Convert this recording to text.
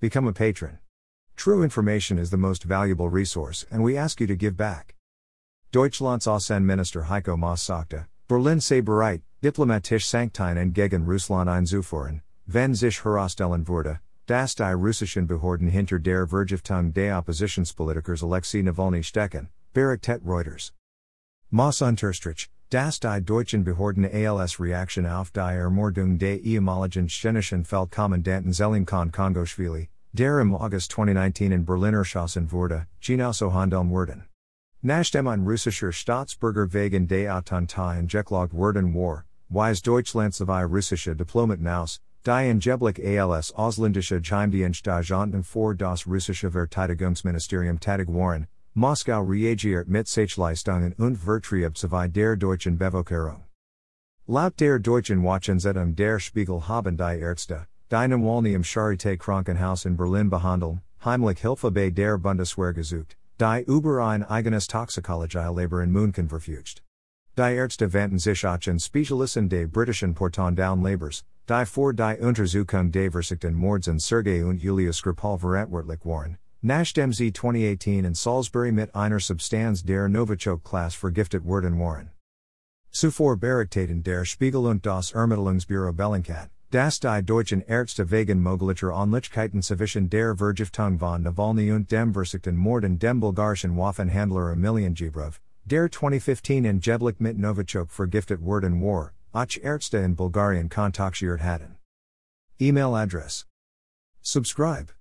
Become a patron. True information is the most valuable resource, and we ask you to give back. Deutschlands Außenminister Heiko Maas sagte, Berlin sei bereit, diplomatisch Sanktine gegen Russland einzuführen, wenn sich herausstellen würde, dass die russischen Behörden hinter der Vergiftung des Oppositionspolitikers Alexei Navalny stecken, berichtet Reuters. Maas unterstrich, dass die deutschen Behörden als Reaktion auf die Ermordung des ehemaligen tschechischen Feldkommandanten Selim Khan Khangoshvili, der im August 2019 in Berliner erschossen wurde, genauso handeln werden. Nachdem ein russischer Staatsbürger wegen des Attentats angeklagt worden war, weist Deutschland zwei russische Diplomaten aus, die angeblich als ausländische Geheimdienstagenten vor das russische Verteidigungsministerium tätig waren, Moskau reagiert mit Sachleistungen und Vertrieb sowie der deutschen Bevölkerung. Laut der deutschen Wochenzettung der Spiegel haben die Ärzte, die Nawalny im Charité Krankenhaus in Berlin behandeln, heimlich Hilfe bei der Bundeswehr gesucht, die über ein eigenes Toxikologielabor in München verfügt. Die Ärzte wandten sich an Spezialisten des britischen Porton down Labors, die vor die Untersuchung des versuchten Mords an Sergei und Julia Skripal verantwortlich waren, Nachdem sie 2018 in Salisbury mit einer Substanz der Novichok-Class vergiftet worden waren. Zuvor berichteten der Spiegel und das Ermittlungsbüro Bellingcat, das die deutschen Ärzte wegen möglicher Unlichkeiten zwischen der Vergiftung von Navalny und dem versuchten Mord an dem bulgarischen Waffenhandler Emilian Gebrev, der 2015 in Jeblik mit Novichok vergiftet worden war, auch Ärzte in Bulgarien kontaktiert hatten. Email address. Subscribe.